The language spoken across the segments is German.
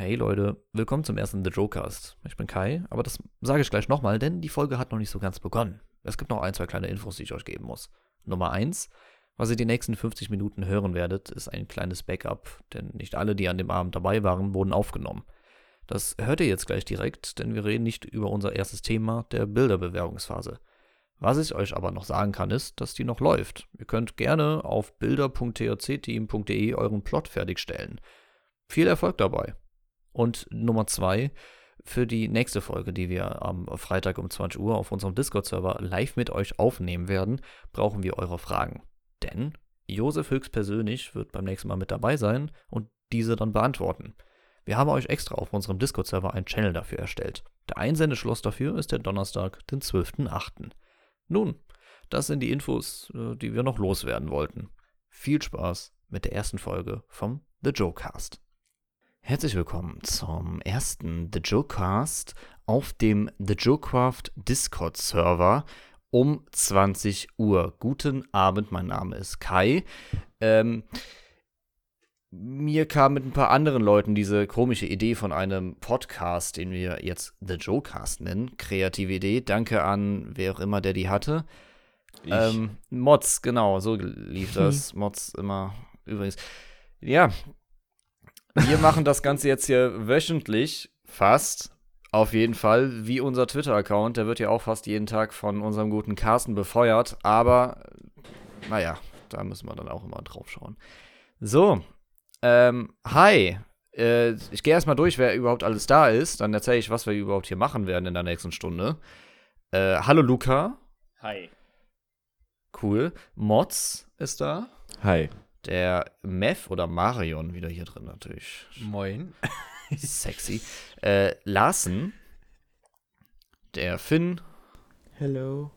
Hey Leute, willkommen zum ersten The Jokecast. Ich bin Kai, aber das sage ich gleich nochmal, denn die Folge hat noch nicht so ganz begonnen. Es gibt noch ein, zwei kleine Infos, die ich euch geben muss. Nummer eins, was ihr die nächsten 50 Minuten hören werdet, ist ein kleines Backup, denn nicht alle, die an dem Abend dabei waren, wurden aufgenommen. Das hört ihr jetzt gleich direkt, denn wir reden nicht über unser erstes Thema, der Bilderbewerbungsphase. Was ich euch aber noch sagen kann, ist, dass die noch läuft. Ihr könnt gerne auf bilder.thcteam.de euren Plot fertigstellen. Viel Erfolg dabei. Und Nummer zwei, für die nächste Folge, die wir am Freitag um 20 Uhr auf unserem Discord-Server live mit euch aufnehmen werden, brauchen wir eure Fragen. Denn Josef höchstpersönlich wird beim nächsten Mal mit dabei sein und diese dann beantworten. Wir haben euch extra auf unserem Discord-Server einen Channel dafür erstellt. Der Einsendeschluss dafür ist der Donnerstag, den 12.08. Nun, das sind die Infos, äh, die wir noch loswerden wollten. Viel Spaß mit der ersten Folge vom The Jokecast. Herzlich willkommen zum ersten The Jokecast auf dem The Jokecraft Discord Server um 20 Uhr. Guten Abend, mein Name ist Kai. Ähm, mir kam mit ein paar anderen Leuten diese komische Idee von einem Podcast, den wir jetzt The Jokecast nennen. Kreative Idee. Danke an wer auch immer, der die hatte. Ähm, Mods, genau, so lief das. Mods immer übrigens. Ja, wir machen das Ganze jetzt hier wöchentlich, fast. Auf jeden Fall, wie unser Twitter-Account. Der wird ja auch fast jeden Tag von unserem guten Carsten befeuert. Aber, naja, da müssen wir dann auch immer drauf schauen. So, ähm, hi. Äh, ich gehe erstmal durch, wer überhaupt alles da ist. Dann erzähle ich, was wir überhaupt hier machen werden in der nächsten Stunde. Äh, hallo Luca. Hi. Cool. Mods ist da. Hi. Der Mev oder Marion wieder hier drin natürlich. Moin. Sexy. Äh, Larsen. Der Finn. Hello.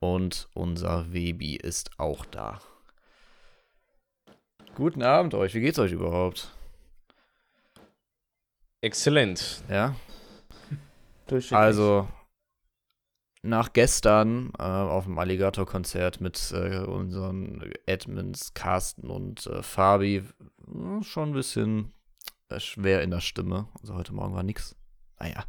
Und unser Webi ist auch da. Guten Abend euch. Wie geht's euch überhaupt? Exzellent. Ja? Also, nach gestern äh, auf dem Alligator-Konzert mit äh, unseren Admins Carsten und äh, Fabi äh, schon ein bisschen äh, schwer in der Stimme. Also heute Morgen war nix. Naja.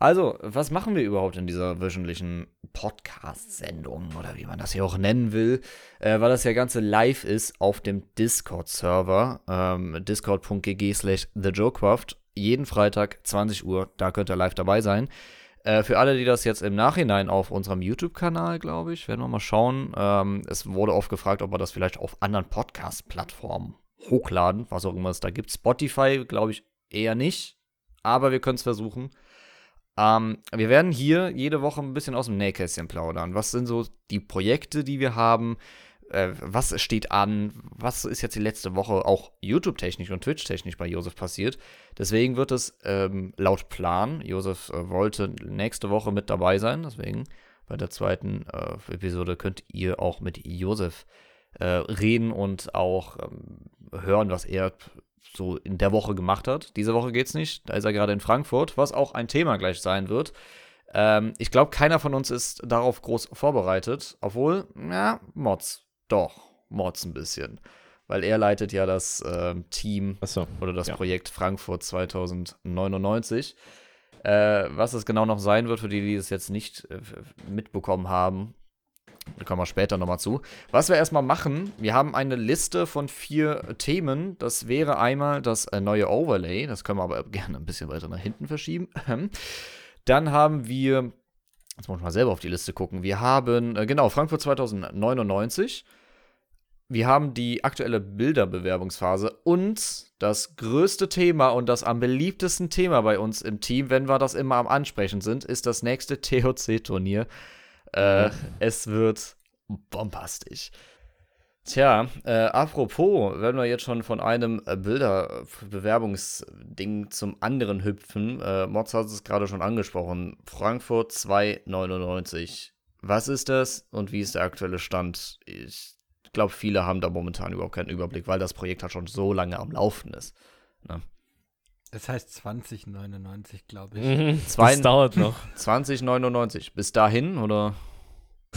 Also, was machen wir überhaupt in dieser wöchentlichen Podcast-Sendung oder wie man das hier auch nennen will, äh, weil das ja Ganze live ist auf dem Discord-Server, ähm, discord.gg slash thejokecraft, jeden Freitag 20 Uhr, da könnt ihr live dabei sein. Äh, für alle, die das jetzt im Nachhinein auf unserem YouTube-Kanal, glaube ich, werden wir mal schauen. Ähm, es wurde oft gefragt, ob wir das vielleicht auf anderen Podcast-Plattformen hochladen, was auch immer es da gibt. Spotify, glaube ich, eher nicht, aber wir können es versuchen. Ähm, wir werden hier jede Woche ein bisschen aus dem Nähkästchen plaudern. Was sind so die Projekte, die wir haben? Äh, was steht an? Was ist jetzt die letzte Woche auch YouTube-technisch und Twitch-technisch bei Josef passiert? Deswegen wird es ähm, laut Plan, Josef äh, wollte nächste Woche mit dabei sein, deswegen bei der zweiten äh, Episode könnt ihr auch mit Josef äh, reden und auch ähm, hören, was er so in der Woche gemacht hat. Diese Woche geht's nicht, da ist er gerade in Frankfurt, was auch ein Thema gleich sein wird. Ähm, ich glaube, keiner von uns ist darauf groß vorbereitet, obwohl, ja, Mods, doch, Mods ein bisschen. Weil er leitet ja das äh, Team Achso. oder das ja. Projekt Frankfurt 2099. Äh, was es genau noch sein wird, für die, die es jetzt nicht äh, mitbekommen haben, da kommen wir später nochmal zu. Was wir erstmal machen, wir haben eine Liste von vier Themen. Das wäre einmal das äh, neue Overlay. Das können wir aber gerne ein bisschen weiter nach hinten verschieben. Dann haben wir, jetzt muss ich mal selber auf die Liste gucken. Wir haben, äh, genau, Frankfurt 2099. Wir haben die aktuelle Bilderbewerbungsphase und das größte Thema und das am beliebtesten Thema bei uns im Team, wenn wir das immer am Ansprechen sind, ist das nächste TOC-Turnier. Äh, es wird bombastisch. Tja, äh, apropos, wenn wir jetzt schon von einem äh, Bilderbewerbungsding zum anderen hüpfen, äh, Mods hat es gerade schon angesprochen, Frankfurt 299. Was ist das und wie ist der aktuelle Stand? Ich glaube, viele haben da momentan überhaupt keinen Überblick, weil das Projekt halt schon so lange am Laufen ist. Ne? Das heißt 2099, glaube ich. Mhm, Zwei- das dauert noch. 2099. Bis dahin oder?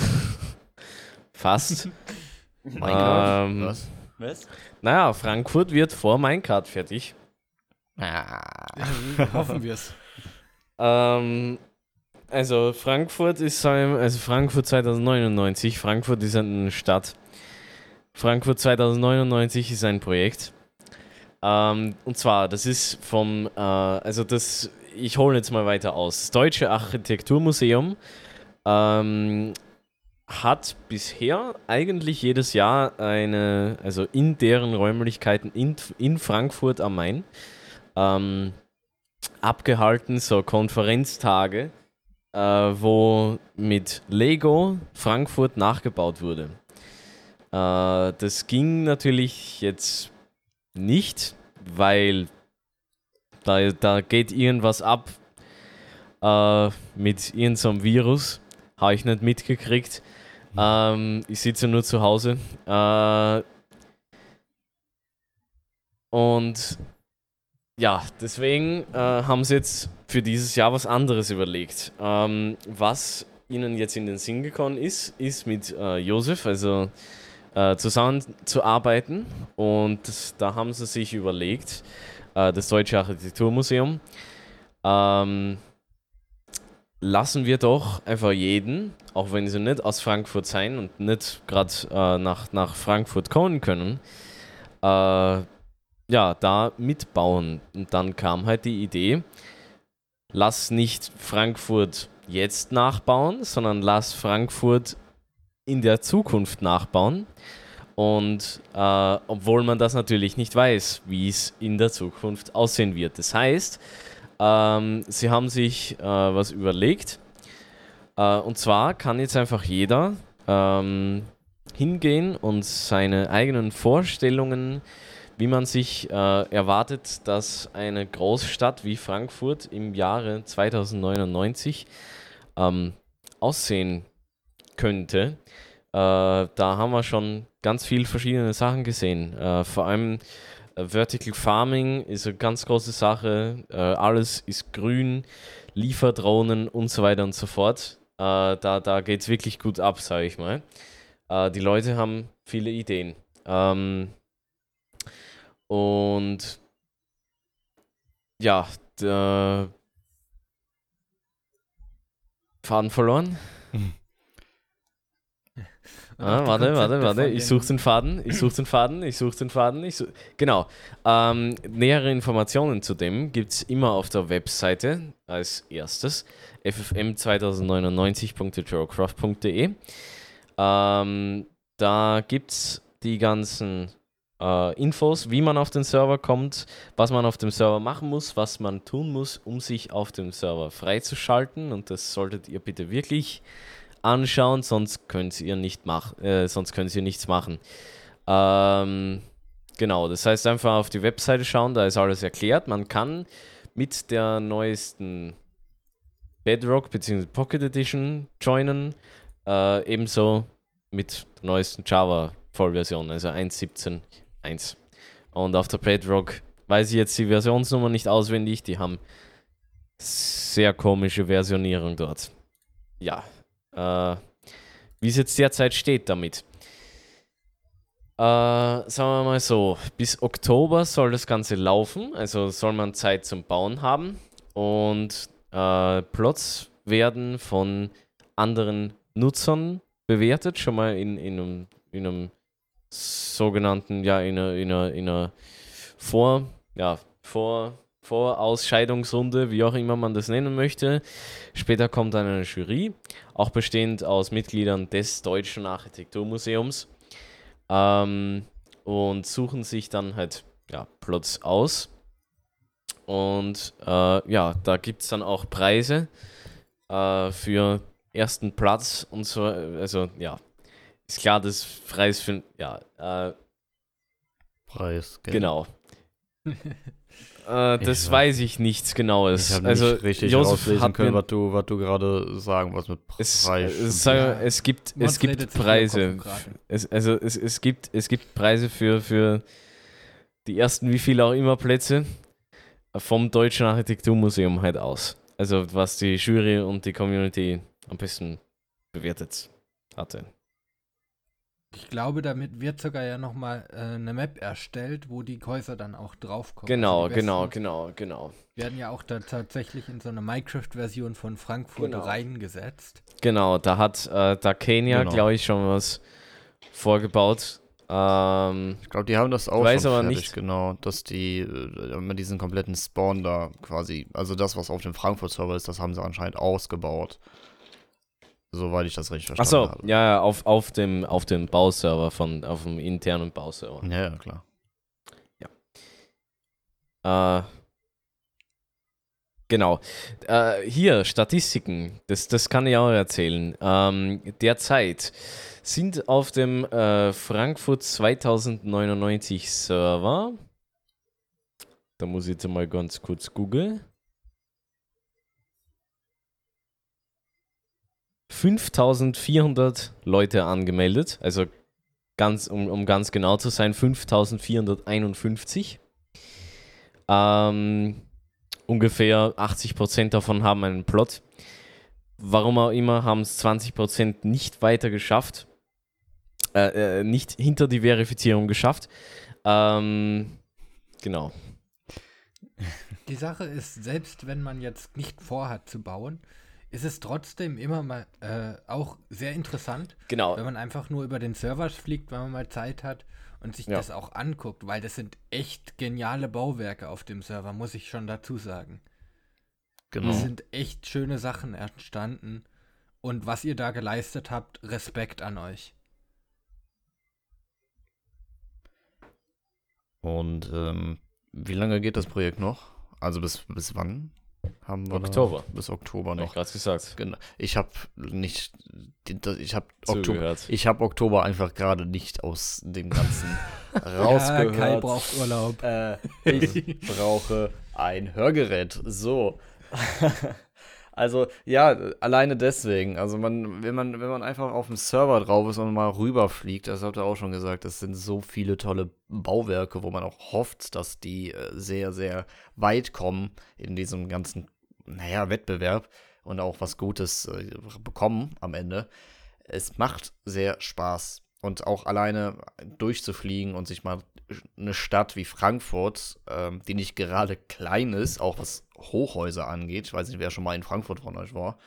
Fast. Minecraft? Ähm, Was? Was? Naja, Frankfurt wird vor Minecraft fertig. Hoffen wir es. Ähm, also Frankfurt ist also Frankfurt 2099. Frankfurt ist eine Stadt. Frankfurt 2099 ist ein Projekt. Ähm, und zwar, das ist vom, äh, also das, ich hole jetzt mal weiter aus. Das Deutsche Architekturmuseum ähm, hat bisher eigentlich jedes Jahr eine, also in deren Räumlichkeiten in, in Frankfurt am Main, ähm, abgehalten, so Konferenztage, äh, wo mit Lego Frankfurt nachgebaut wurde. Äh, das ging natürlich jetzt nicht, weil da, da geht irgendwas ab äh, mit irgendeinem Virus. Habe ich nicht mitgekriegt. Ähm, ich sitze nur zu Hause. Äh, und ja, deswegen äh, haben sie jetzt für dieses Jahr was anderes überlegt. Ähm, was ihnen jetzt in den Sinn gekommen ist, ist mit äh, Josef, also äh, zusammenzuarbeiten. Und da haben sie sich überlegt, äh, das Deutsche Architekturmuseum, ähm, lassen wir doch einfach jeden, auch wenn sie nicht aus Frankfurt sein und nicht gerade äh, nach, nach Frankfurt kommen können, äh, ja, da mitbauen. Und dann kam halt die Idee, lass nicht Frankfurt jetzt nachbauen, sondern lass Frankfurt in der Zukunft nachbauen. Und äh, obwohl man das natürlich nicht weiß, wie es in der Zukunft aussehen wird. Das heißt, ähm, sie haben sich äh, was überlegt. Äh, und zwar kann jetzt einfach jeder ähm, hingehen und seine eigenen Vorstellungen, wie man sich äh, erwartet, dass eine Großstadt wie Frankfurt im Jahre 2099 ähm, aussehen könnte. Äh, da haben wir schon ganz viele verschiedene Sachen gesehen. Äh, vor allem äh, Vertical Farming ist eine ganz große Sache. Alles ist grün, Lieferdrohnen und so weiter und so fort. Da da geht es wirklich gut ab, sage ich mal. Die Leute haben viele Ideen. Ähm, und ja, Faden verloren. Ah, warte, warte, warte. Ich suche den Faden. Ich suche den Faden. Ich suche den Faden. Ich such... Genau. Ähm, nähere Informationen zu dem gibt es immer auf der Webseite als erstes. ffm2099.joecraft.de. Ähm, da gibt es die ganzen äh, Infos, wie man auf den Server kommt, was man auf dem Server machen muss, was man tun muss, um sich auf dem Server freizuschalten. Und das solltet ihr bitte wirklich anschauen, sonst könnt ihr nicht machen, äh, sonst könnt ihr nichts machen. Ähm, genau, das heißt einfach auf die Webseite schauen, da ist alles erklärt. Man kann mit der neuesten Bedrock bzw. Pocket Edition joinen, äh, ebenso mit der neuesten Java Vollversion, also 1.17.1. Und auf der Bedrock weiß ich jetzt die Versionsnummer nicht auswendig, die haben sehr komische Versionierung dort. Ja, äh, wie es jetzt derzeit steht damit. Äh, sagen wir mal so, bis Oktober soll das Ganze laufen, also soll man Zeit zum Bauen haben und äh, Plots werden von anderen Nutzern bewertet, schon mal in, in, einem, in einem sogenannten, ja, in einer, in einer, in einer Vor, ja, Vor, Vorausscheidungsrunde, wie auch immer man das nennen möchte. Später kommt dann eine Jury, auch bestehend aus Mitgliedern des Deutschen Architekturmuseums ähm, und suchen sich dann halt ja, Plots aus. Und äh, ja, da gibt es dann auch Preise äh, für ersten Platz und so. Also ja, ist klar, das Preis für ja äh, Preis, genau. Äh, das ich weiß ich nichts Genaues. Ich habe also, nicht richtig Josef rauslesen können, was du, was du gerade sagen was mit Preis. Es, es, ja. es gibt, es gibt Preise. Es, also es, es, gibt, es gibt Preise für, für die ersten wie viel auch immer Plätze vom Deutschen Architekturmuseum halt aus. Also was die Jury und die Community am besten bewertet hatte. Ich glaube, damit wird sogar ja nochmal äh, eine Map erstellt, wo die Häuser dann auch draufkommen. Genau, Also genau, genau, genau. Werden ja auch da tatsächlich in so eine Minecraft-Version von Frankfurt Genau. reingesetzt. Genau, da hat äh, da Kenia, Genau. glaube ich, schon was vorgebaut. Ähm, Ich glaube, die haben das auch Weiß schon aber fertig, nicht. genau, dass die äh, immer diesen kompletten Spawn da quasi, also das, was auf dem Frankfurt-Server ist, das haben sie anscheinend ausgebaut. Soweit ich das richtig verstanden achso, habe. ja, ja, auf, auf dem auf dem Bauserver von auf dem internen Bauserver. Ja, ja, klar. Äh, genau. Äh, hier, Statistiken, das, das kann ich auch erzählen. Ähm, derzeit sind auf dem äh, Frankfurt 2099 Server, da muss ich jetzt mal ganz kurz googeln, 5400 Leute angemeldet, also ganz, um, um ganz genau zu sein, 5451. Ähm, ungefähr 80% davon haben einen Plot. Warum auch immer haben es 20% nicht weiter geschafft. Äh, äh, nicht hinter die Verifizierung geschafft. Ähm, genau. Die Sache ist, selbst wenn man jetzt nicht vorhat zu bauen, ist es trotzdem immer mal äh, auch sehr interessant, Genau. wenn man einfach nur über den Server fliegt, wenn man mal Zeit hat und sich Ja. das auch anguckt, weil das sind echt geniale Bauwerke auf dem Server, muss ich schon dazu sagen. Genau. Es sind echt schöne Sachen entstanden und was ihr da geleistet habt, Respekt an euch. Und ähm, wie lange geht das Projekt noch? Also bis, bis wann haben wir Oktober. Bis Oktober Hab ich noch. gerade gesagt. Genau. Ich habe nicht, ich habe Oktober, Zugehört. ich habe Oktober einfach gerade nicht aus dem Ganzen Ja, rausgehört. Kai braucht Urlaub. Äh, ich brauche ein Hörgerät. So. also, ja, alleine deswegen. Also, man, wenn man, wenn man einfach auf dem Server drauf ist und mal rüberfliegt, das habt ihr auch schon gesagt, das sind so viele tolle Bauwerke, wo man auch hofft, dass die äh, sehr, sehr weit kommen in diesem ganzen, naja, Wettbewerb und auch was Gutes äh, bekommen am Ende. Es macht sehr Spaß. Und auch alleine durchzufliegen und sich mal eine Stadt wie Frankfurt, ähm, die nicht gerade klein ist, auch was Hochhäuser angeht, ich weiß nicht, wer schon mal in Frankfurt von euch war,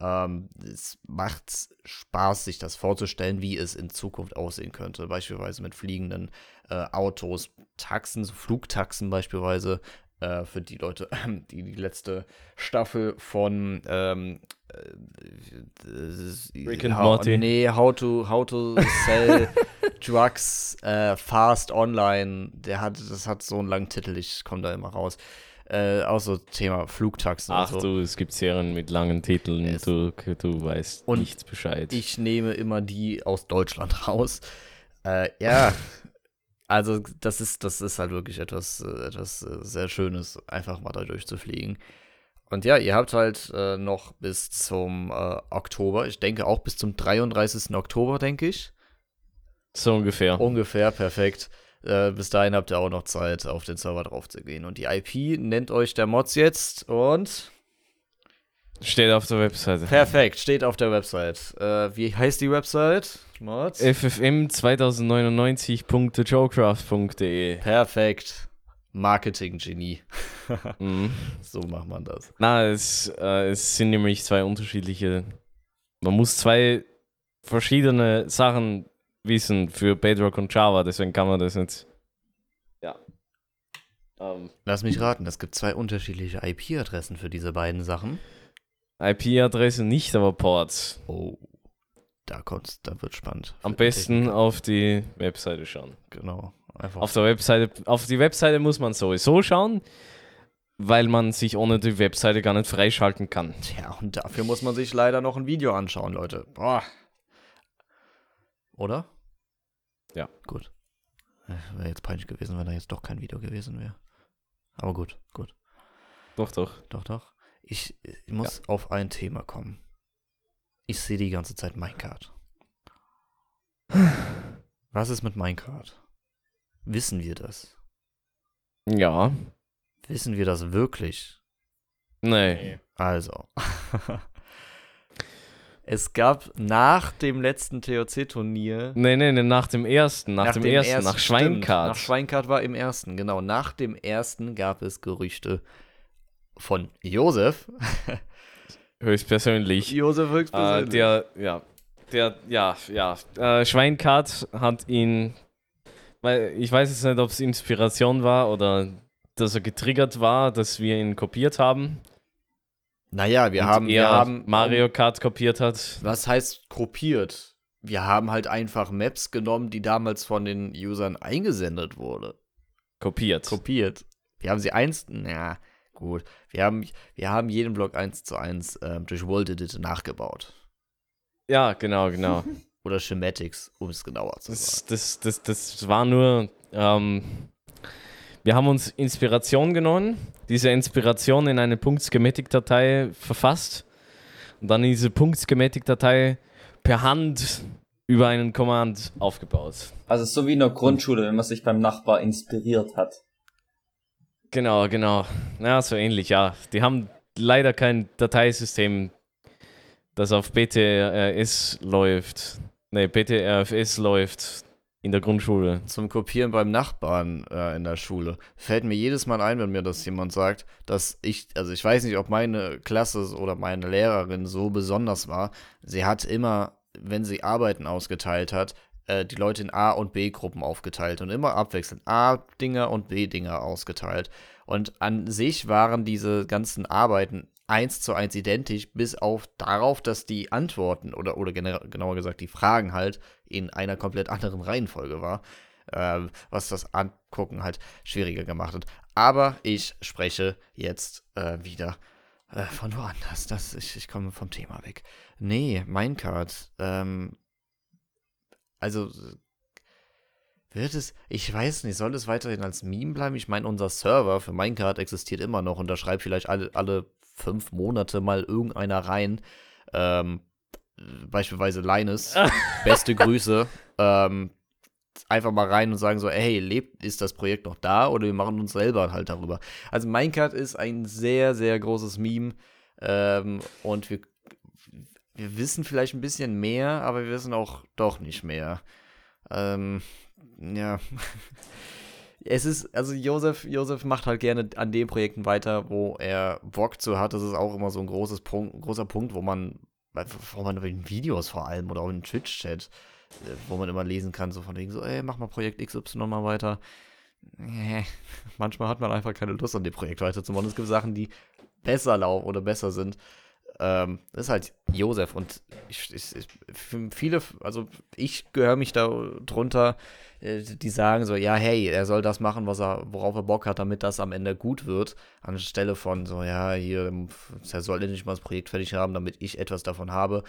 ähm, es macht Spaß, sich das vorzustellen, wie es in Zukunft aussehen könnte. Beispielsweise mit fliegenden äh, Autos, Taxen, so Flugtaxen beispielsweise. Äh, für die Leute, die die letzte Staffel von ähm, äh, Rick and how, Morty. Nee, how to, how to sell drugs äh, fast online. Der hat, das hat so einen langen Titel, ich komme da immer raus. Äh, auch so Thema Flugtaxen Ach und so. du, es gibt Serien mit langen Titeln, du, du weißt Und nichts Bescheid. Ich nehme immer die aus Deutschland raus. Äh, ja, also das ist, das ist halt wirklich etwas, äh, etwas äh, sehr Schönes, einfach mal da durchzufliegen. Und ja, ihr habt halt äh, noch bis zum äh, Oktober, ich denke auch bis zum 33. Oktober, denke ich. so ungefähr. Ungefähr, perfekt. Äh, bis dahin habt ihr auch noch Zeit, auf den Server drauf zu gehen. Und die IP nennt euch der Mods jetzt und Steht auf der Webseite. perfekt, steht auf der Website. Äh, wie heißt die Website? Mods? ffm 2099.jocraft.de Perfekt. Marketing-Genie. mhm. So macht man das. Na, es, äh, es sind nämlich zwei unterschiedliche. Man muss zwei verschiedene Sachen wissen für Bedrock und Java, deswegen kann man das jetzt. Ja. Ähm, Lass mich raten, es gibt zwei unterschiedliche IP-Adressen für diese beiden Sachen. IP-Adresse nicht, aber Ports. Oh, da kommt's, da wird spannend. Am besten auf die Webseite schauen. Genau. Einfach. Auf der Webseite, auf die Webseite muss man sowieso schauen, weil man sich ohne die Webseite gar nicht freischalten kann. Tja, und dafür muss man sich leider noch ein Video anschauen, Leute. Boah. Oder? Ja. Gut. Wäre jetzt peinlich gewesen, wenn da jetzt doch kein Video gewesen wäre. Aber gut, gut. Doch, doch. Doch, doch. Ich, ich muss auf ein Thema kommen. Ich sehe die ganze Zeit Minecraft. Was ist mit Minecraft? Wissen wir das? Ja. Wissen wir das wirklich? Nee. Also. Es gab nach dem letzten TOC-Turnier. Nee, nee, nee, nach dem ersten, nach, dem, ersten, nach stimmt, Schweinkart. Nach Schweinkart war im ersten, genau. Nach dem ersten gab es Gerüchte von Josef. Höchstpersönlich. Josef Äh, höchstpersönlich. der, ja, der, ja, ja. Äh, Schweinkart hat ihn, weil ich weiß jetzt nicht, ob es Inspiration war oder dass er getriggert war, dass wir ihn kopiert haben. Naja, wir und haben, wir er haben Mario Kart kopiert hat. Was heißt kopiert? Wir haben halt einfach Maps genommen, die damals von den Usern eingesendet wurde. Kopiert. Kopiert. Wir haben sie eins, na gut. Wir haben, wir haben jeden Block eins zu eins ähm, durch World Edit nachgebaut. ja, genau, genau. Oder Schematics, um es genauer zu sagen. Das, das, das, das war nur, ähm, wir haben uns Inspiration genommen, diese Inspiration in eine Punkt-Schematic-Datei verfasst und dann diese Punkt-Schematic-Datei per Hand über einen Command aufgebaut. Also so wie in der Grundschule, wenn man sich beim Nachbar inspiriert hat. Genau, genau. Ja, so ähnlich, ja. Die haben leider kein Dateisystem, das auf BTRS läuft. Ne, BTRFS läuft in der Grundschule. Zum Kopieren beim Nachbarn äh, in der Schule. Fällt mir jedes Mal ein, wenn mir das jemand sagt, dass ich, also ich weiß nicht, ob meine Klasse oder meine Lehrerin so besonders war. Sie hat immer, wenn sie Arbeiten ausgeteilt hat, äh, die Leute in A- und B-Gruppen aufgeteilt und immer abwechselnd A-Dinger und B-Dinger ausgeteilt. Und an sich waren diese ganzen Arbeiten eins zu eins identisch, bis auf darauf, dass die Antworten oder, oder genauer gesagt die Fragen halt in einer komplett anderen Reihenfolge war, ähm, was das Angucken halt schwieriger gemacht hat. Aber ich spreche jetzt äh, wieder äh, von woanders. Das, ich, ich komme vom Thema weg. Nee, Minecart. Ähm, also wird es, ich weiß nicht, soll es weiterhin als Meme bleiben? Ich meine, unser Server für Minecart existiert immer noch und da schreibt vielleicht alle, alle fünf Monate mal irgendeiner rein. Ähm, beispielsweise Linus. Beste Grüße. Ähm, einfach mal rein und sagen so, hey, lebt, ist das Projekt noch da oder wir machen uns selber halt darüber. Also Minecart ist ein sehr, sehr großes Meme ähm, und wir, wir wissen vielleicht ein bisschen mehr, aber wir wissen auch doch nicht mehr. Ähm, ja. Es ist, also Josef, Josef macht halt gerne an den Projekten weiter, wo er Bock zu hat. Das ist auch immer so ein großes Punkt, großer Punkt, wo man, wo man in Videos vor allem oder auch in Twitch-Chat, äh, wo man immer lesen kann, so von wegen so, ey, mach mal Projekt XY mal weiter. Manchmal hat man einfach keine Lust, an dem Projekt weiterzumachen. Es gibt Sachen, die besser laufen oder besser sind. Ähm, das ist halt Josef und ich, ich, ich, viele, also ich gehöre mich da drunter, äh, die sagen so, ja, hey, er soll das machen, was er, worauf er Bock hat, damit das am Ende gut wird, anstelle von so, ja, hier, er soll endlich mal das Projekt fertig haben, damit ich etwas davon habe,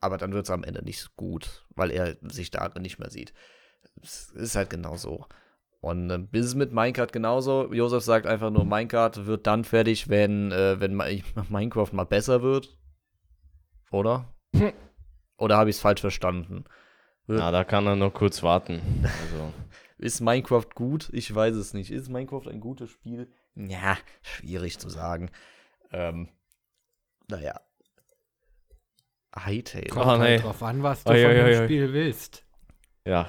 aber dann wird es am Ende nicht gut, weil er sich darin nicht mehr sieht. Es ist halt genau so. Und äh, bis es mit Minecraft genauso. Josef sagt einfach nur, Minecraft wird dann fertig, wenn, äh, wenn Minecraft mal besser wird. Oder? Oder habe ich es falsch verstanden? Na, da kann er noch kurz warten. Also, Ist Minecraft gut? Ich weiß es nicht. Ist Minecraft ein gutes Spiel? Ja, schwierig zu sagen. Ähm, naja. Hytale. Kommt halt nee. drauf an, was du Oi, von oi, dem. Spiel willst. ja,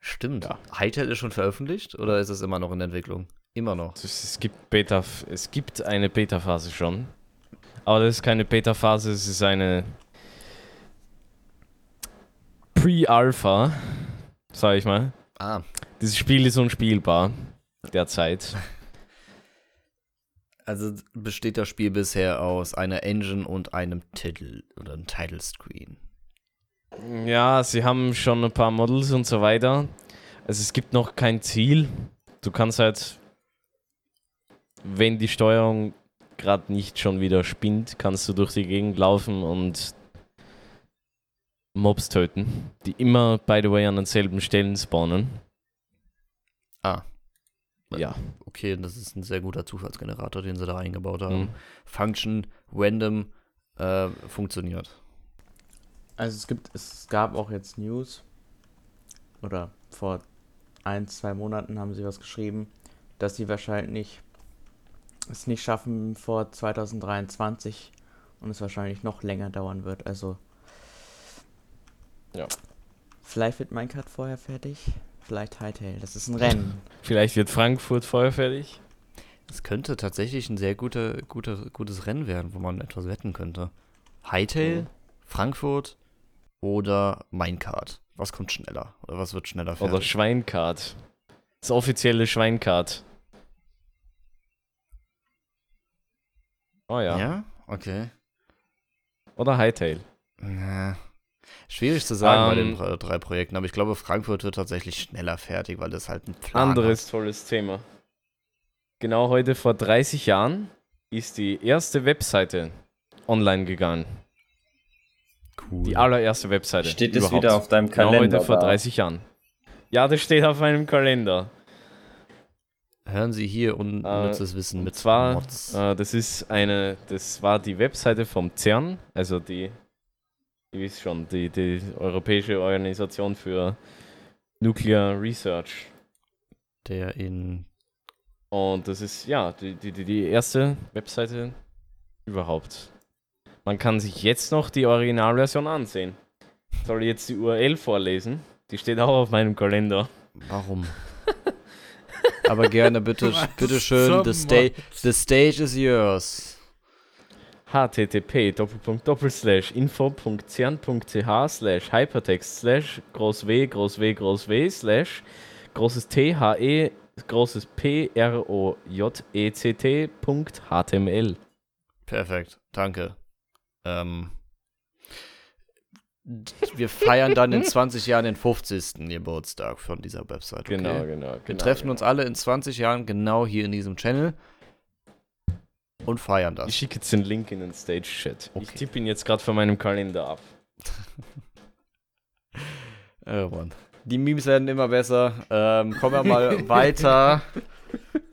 Stimmt. Ja. Hytale ist schon veröffentlicht oder ist es immer noch in Entwicklung? Immer noch. es, es gibt Beta, es gibt eine Beta-Phase schon. Aber das ist keine Beta-Phase, es ist eine Pre-Alpha, sag ich mal. Ah, Dieses Spiel ist unspielbar derzeit. also besteht das Spiel bisher aus einer Engine und einem Titel oder einem Title Screen. Ja, sie haben schon ein paar Models und so weiter. Also es gibt noch kein Ziel. Du kannst halt, wenn die Steuerung gerade nicht schon wieder spinnt, kannst du durch die Gegend laufen und Mobs töten, die immer, by the way, an denselben Stellen spawnen. Ah, Ja. okay, das ist ein sehr guter Zufallsgenerator, den sie da eingebaut haben. Mhm. Function, random, äh, funktioniert. Also es gibt, es gab auch jetzt News, oder vor ein, zwei Monaten haben sie was geschrieben, dass sie wahrscheinlich es nicht schaffen vor 2023 und es wahrscheinlich noch länger dauern wird. Also Ja. Vielleicht wird Minecraft vorher fertig. Vielleicht Hightail. Das ist ein Rennen. Vielleicht wird Frankfurt vorher fertig. Es könnte tatsächlich ein sehr guter, guter, gutes Rennen werden, wo man etwas wetten könnte. Hightail, Mhm. Frankfurt oder Minecart. Was kommt schneller? Oder was wird schneller Oder fertig? Schweincard. Das offizielle Schweincard. Oh ja. ja? Okay. Oder Hightail. Na, schwierig zu sagen bei Ähm, den Pro- drei Projekten, aber ich glaube, Frankfurt wird tatsächlich schneller fertig, weil das halt ein Plan Anderes hat. tolles Thema. Genau heute vor 30 Jahren ist die erste Webseite online gegangen. Cool. Die allererste Webseite. Steht das überhaupt. wieder auf deinem Genau Kalender? heute vor da? 30 Jahren. Ja, das steht auf meinem Kalender. Hören Sie hier unnützes Wissen Und mit zwar, äh, das ist eine, das war die Webseite vom CERN, also die, ihr wisst schon, die, die Europäische Organisation für Nuclear Research. der in Und das ist, ja, die, die, die erste Webseite überhaupt. Man kann sich jetzt noch die Originalversion ansehen. Soll ich jetzt die URL vorlesen? Die steht auch auf meinem Kalender. Warum? Aber gerne, bitte, bitte schön. The, sta the stage is yours. http info.cern.ch slash hypertext slash groß w groß w groß w slash großes t h e großes p r o j e c t Punkt html Perfekt, danke. Ähm, wir feiern dann in 20 Jahren den 50. Geburtstag von dieser Website. Okay? genau genau Wir genau, treffen genau. uns alle in 20 Jahren genau hier in diesem Channel und feiern ich das. schicke jetzt den Link in den Stage Chat ich Okay. tippe ihn jetzt gerade von meinem Kalender ab Oh Mann. Die Memes werden immer besser. Ähm, kommen wir mal weiter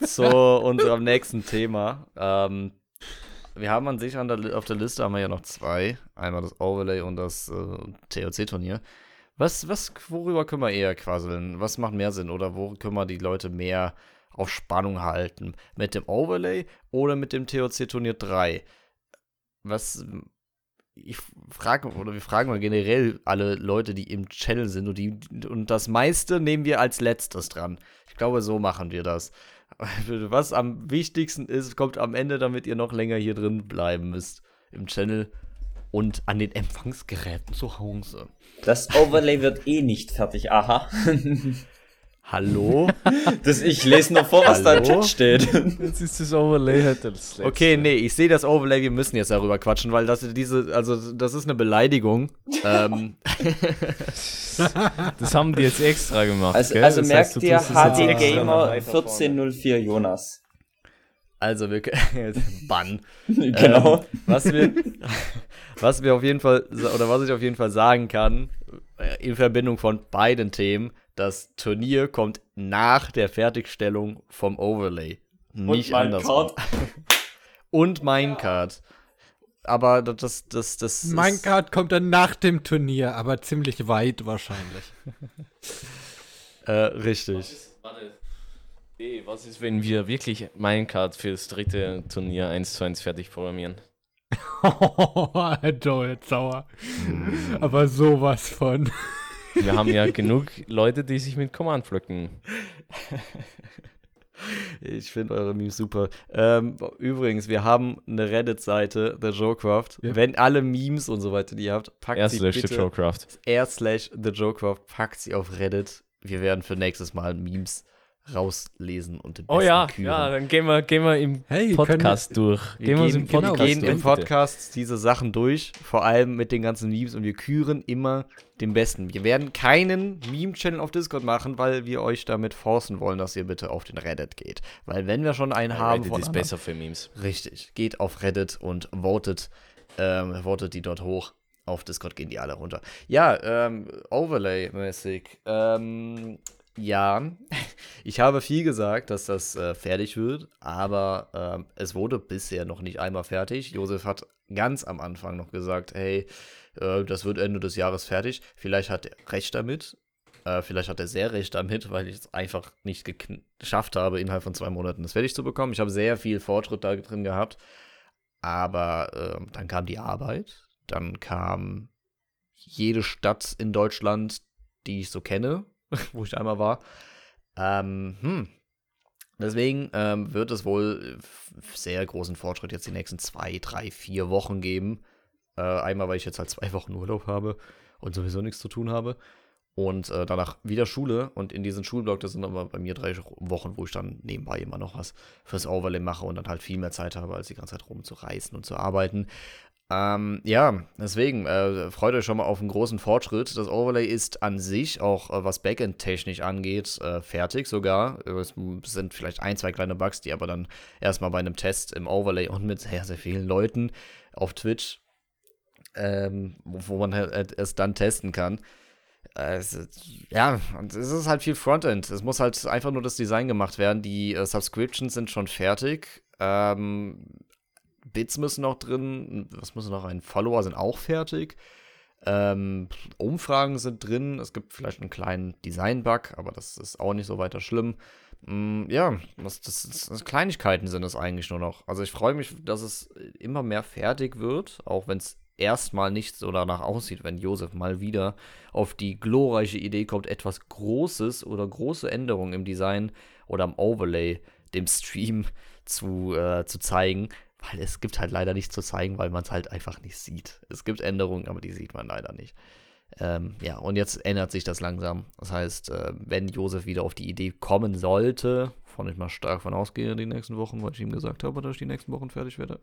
zu unserem nächsten Thema. Ähm, wir haben an sich an der, auf der Liste haben wir ja noch zwei. Einmal das Overlay und das äh, TOC-Turnier. Was, was, worüber können wir eher quasseln? Was macht mehr Sinn? Oder wo können wir die Leute mehr auf Spannung halten? Mit dem Overlay oder mit dem TOC-Turnier 3? Was, ich frage, oder wir fragen mal generell alle Leute, die im Channel sind und, die, und das meiste nehmen wir als letztes dran. Ich glaube, so machen wir das. Was am wichtigsten ist, kommt am Ende, damit ihr noch länger hier drin bleiben müsst im Channel und an den Empfangsgeräten zu Hause. Das Overlay wird eh nicht fertig. Aha. Hallo? Das, ich lese nur vor, was da im Hallo? Chat steht. jetzt ist das Overlay halt das letzte. Okay, nee, ich sehe das Overlay, wir müssen jetzt darüber quatschen, weil das diese, also das ist eine Beleidigung. ähm, das haben die jetzt extra gemacht Also, gell? also Das merkt heißt, jetzt HD Gamer weiter vorne. 1404 Jonas. also wir Bann. genau. Ähm, was wir, was wir auf jeden Fall, oder was ich auf jeden Fall sagen kann, äh, in Verbindung von beiden Themen, das Turnier kommt nach der Fertigstellung vom Overlay. Nicht mein anders. Card. Und Minecart. Aber das, das, das, das ist- Minecart kommt dann nach dem Turnier, aber ziemlich weit wahrscheinlich. Äh, richtig. Warte. Nee, was ist, wenn wir wirklich Minecart fürs dritte Turnier 1 zu 1 fertig programmieren? Joe, jetzt sauer. Aber sowas von. Wir haben ja genug Leute, die sich mit Command pflücken. Ich finde eure Memes super. Ähm, übrigens, wir haben eine Reddit-Seite, der Joecraft. Ja. Wenn alle Memes und so weiter, die ihr habt, packt R sie slash bitte the Showcraft. r slash the Joecraft, packt sie auf Reddit. Wir werden für nächstes Mal Memes rauslesen und den Oh besten ja, küren. ja, dann gehen wir, gehen wir im Hey, Podcast durch. Wir Gehen im Podcast wir gehen im bitte. Podcast diese Sachen durch, vor allem mit den ganzen Memes und wir küren immer den besten. Wir werden keinen Meme-Channel auf Discord machen, weil wir euch damit forcen wollen, dass ihr bitte auf den Reddit geht. Weil wenn wir schon einen haben Reddit von ist anderen- besser für Memes. Richtig. Geht auf Reddit und votet, ähm, votet die dort hoch. Auf Discord gehen die alle runter. Ja, ähm, Overlay-mäßig. Ähm, ja, ich habe viel gesagt, dass das äh, fertig wird, aber ähm, es wurde bisher noch nicht einmal fertig. Josef hat ganz am Anfang noch gesagt, hey, äh, das wird Ende des Jahres fertig. Vielleicht hat er recht damit. Äh, vielleicht hat er sehr recht damit, weil ich es einfach nicht geschafft habe, innerhalb von zwei Monaten das fertig zu bekommen. Ich habe sehr viel Fortschritt da drin gehabt. Aber ähm, dann kam die Arbeit, dann kam jede Stadt in Deutschland, die ich so kenne, wo ich einmal war. Ähm, hm. Deswegen ähm, wird es wohl sehr großen Fortschritt jetzt die nächsten zwei, drei, vier Wochen geben. Äh, einmal, weil ich jetzt halt zwei Wochen Urlaub habe und sowieso nichts zu tun habe. Und äh, danach wieder Schule. Und in diesen Schulblock, das sind aber bei mir drei Wochen, wo ich dann nebenbei immer noch was fürs Overlay mache und dann halt viel mehr Zeit habe, als die ganze Zeit rumzureißen und zu arbeiten. Ähm, ja, deswegen äh, freut euch schon mal auf einen großen Fortschritt. Das Overlay ist an sich, auch äh, was Backend-technisch angeht, äh, fertig sogar. Es sind vielleicht ein, zwei kleine Bugs, die aber dann erstmal bei einem Test im Overlay und mit sehr, sehr vielen Leuten auf Twitch, ähm, wo, man halt es dann testen kann. Es, ja, und es ist halt viel Frontend. Es muss halt einfach nur das Design gemacht werden. Die äh, Subscriptions sind schon fertig. Ähm, Bits müssen noch drin. Was muss noch rein? Follower sind auch fertig. Ähm, Umfragen sind drin. Es gibt vielleicht einen kleinen Design-Bug, aber das ist auch nicht so weiter schlimm. Mm, ja, das, das, das, Kleinigkeiten sind es eigentlich nur noch. Also ich freue mich, dass es immer mehr fertig wird, auch wenn es erstmal nicht so danach aussieht, wenn Josef mal wieder auf die glorreiche Idee kommt, etwas Großes oder große Änderungen im Design oder am Overlay dem Stream zu, äh, zu zeigen, weil es gibt halt leider nichts zu zeigen, weil man es halt einfach nicht sieht. Es gibt Änderungen, aber die sieht man leider nicht. Ähm, ja, und jetzt ändert sich das langsam. Das heißt, äh, wenn Josef wieder auf die Idee kommen sollte, von ich mal stark von ausgehe die nächsten Wochen, weil ich ihm gesagt habe, dass ich die nächsten Wochen fertig werde,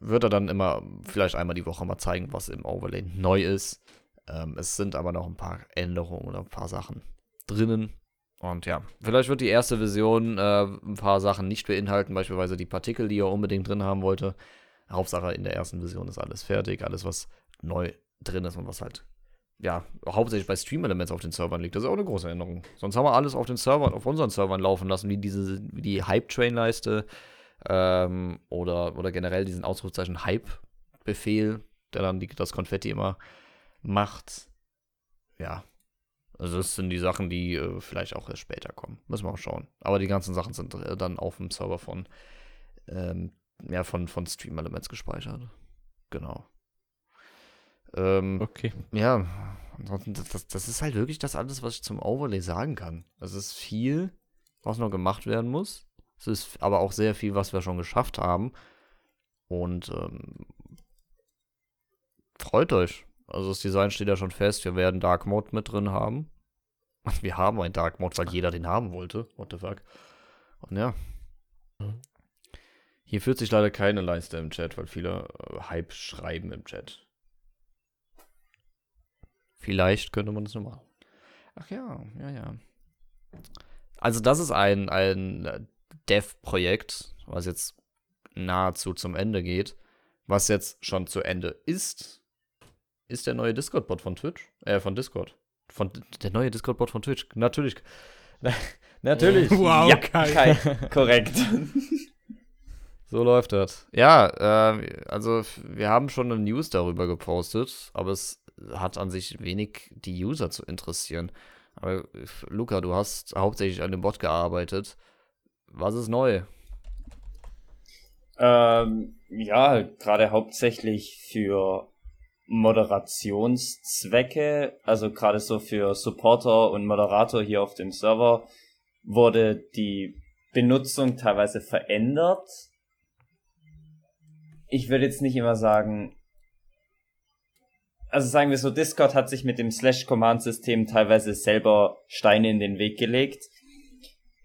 wird er dann immer vielleicht einmal die Woche mal zeigen, was im Overlay neu ist. Ähm, es sind aber noch ein paar Änderungen oder ein paar Sachen drinnen, und ja, vielleicht wird die erste Version äh, ein paar Sachen nicht beinhalten, beispielsweise die Partikel, die er unbedingt drin haben wollte. Hauptsache in der ersten Version ist alles fertig, alles was neu drin ist und was halt, ja, hauptsächlich bei Stream Elements auf den Servern liegt. Das ist auch eine große Änderung. Sonst haben wir alles auf den Servern, auf unseren Servern laufen lassen, wie diese, wie die Hype-Train-Leiste ähm, oder, oder generell diesen Ausrufezeichen Hype-Befehl, der dann die, das Konfetti immer macht. Ja, also das sind die Sachen, die äh, vielleicht auch erst später kommen. Müssen wir auch schauen. Aber die ganzen Sachen sind äh, dann auf dem Server von, ähm, ja, von, von Stream Elements gespeichert. Genau. Ähm, okay. Ja, das, das ist halt wirklich das alles, was ich zum Overlay sagen kann. Es ist viel, was noch gemacht werden muss. Es ist aber auch sehr viel, was wir schon geschafft haben. Und ähm, freut euch. Also das Design steht ja schon fest. Wir werden Dark Mode mit drin haben. Wir haben einen Dark Mode, weil jeder den haben wollte. What the fuck. Und ja. Hier führt sich leider keine Leiste im Chat, weil viele äh, Hype schreiben im Chat. Vielleicht könnte man das nur machen. Ach ja, ja, ja. Also das ist ein, ein Dev-Projekt, was jetzt nahezu zum Ende geht. Was jetzt schon zu Ende ist, ist der neue Discord-Bot von Twitch. Äh, von Discord. Von, der neue Discord-Bot von Twitch. Natürlich. natürlich. Wow, ja, Kai. Kai. Korrekt. So läuft das. Ja, äh, also wir haben schon eine News darüber gepostet, aber es hat an sich wenig die User zu interessieren. Aber Luca, du hast hauptsächlich an dem Bot gearbeitet. Was ist neu? Ähm, ja, gerade hauptsächlich für Moderationszwecke, also gerade so für Supporter und Moderator hier auf dem Server, wurde die Benutzung teilweise verändert. Ich würde jetzt nicht immer sagen, also sagen wir so, Discord hat sich mit dem Slash-Command-System teilweise selber Steine in den Weg gelegt.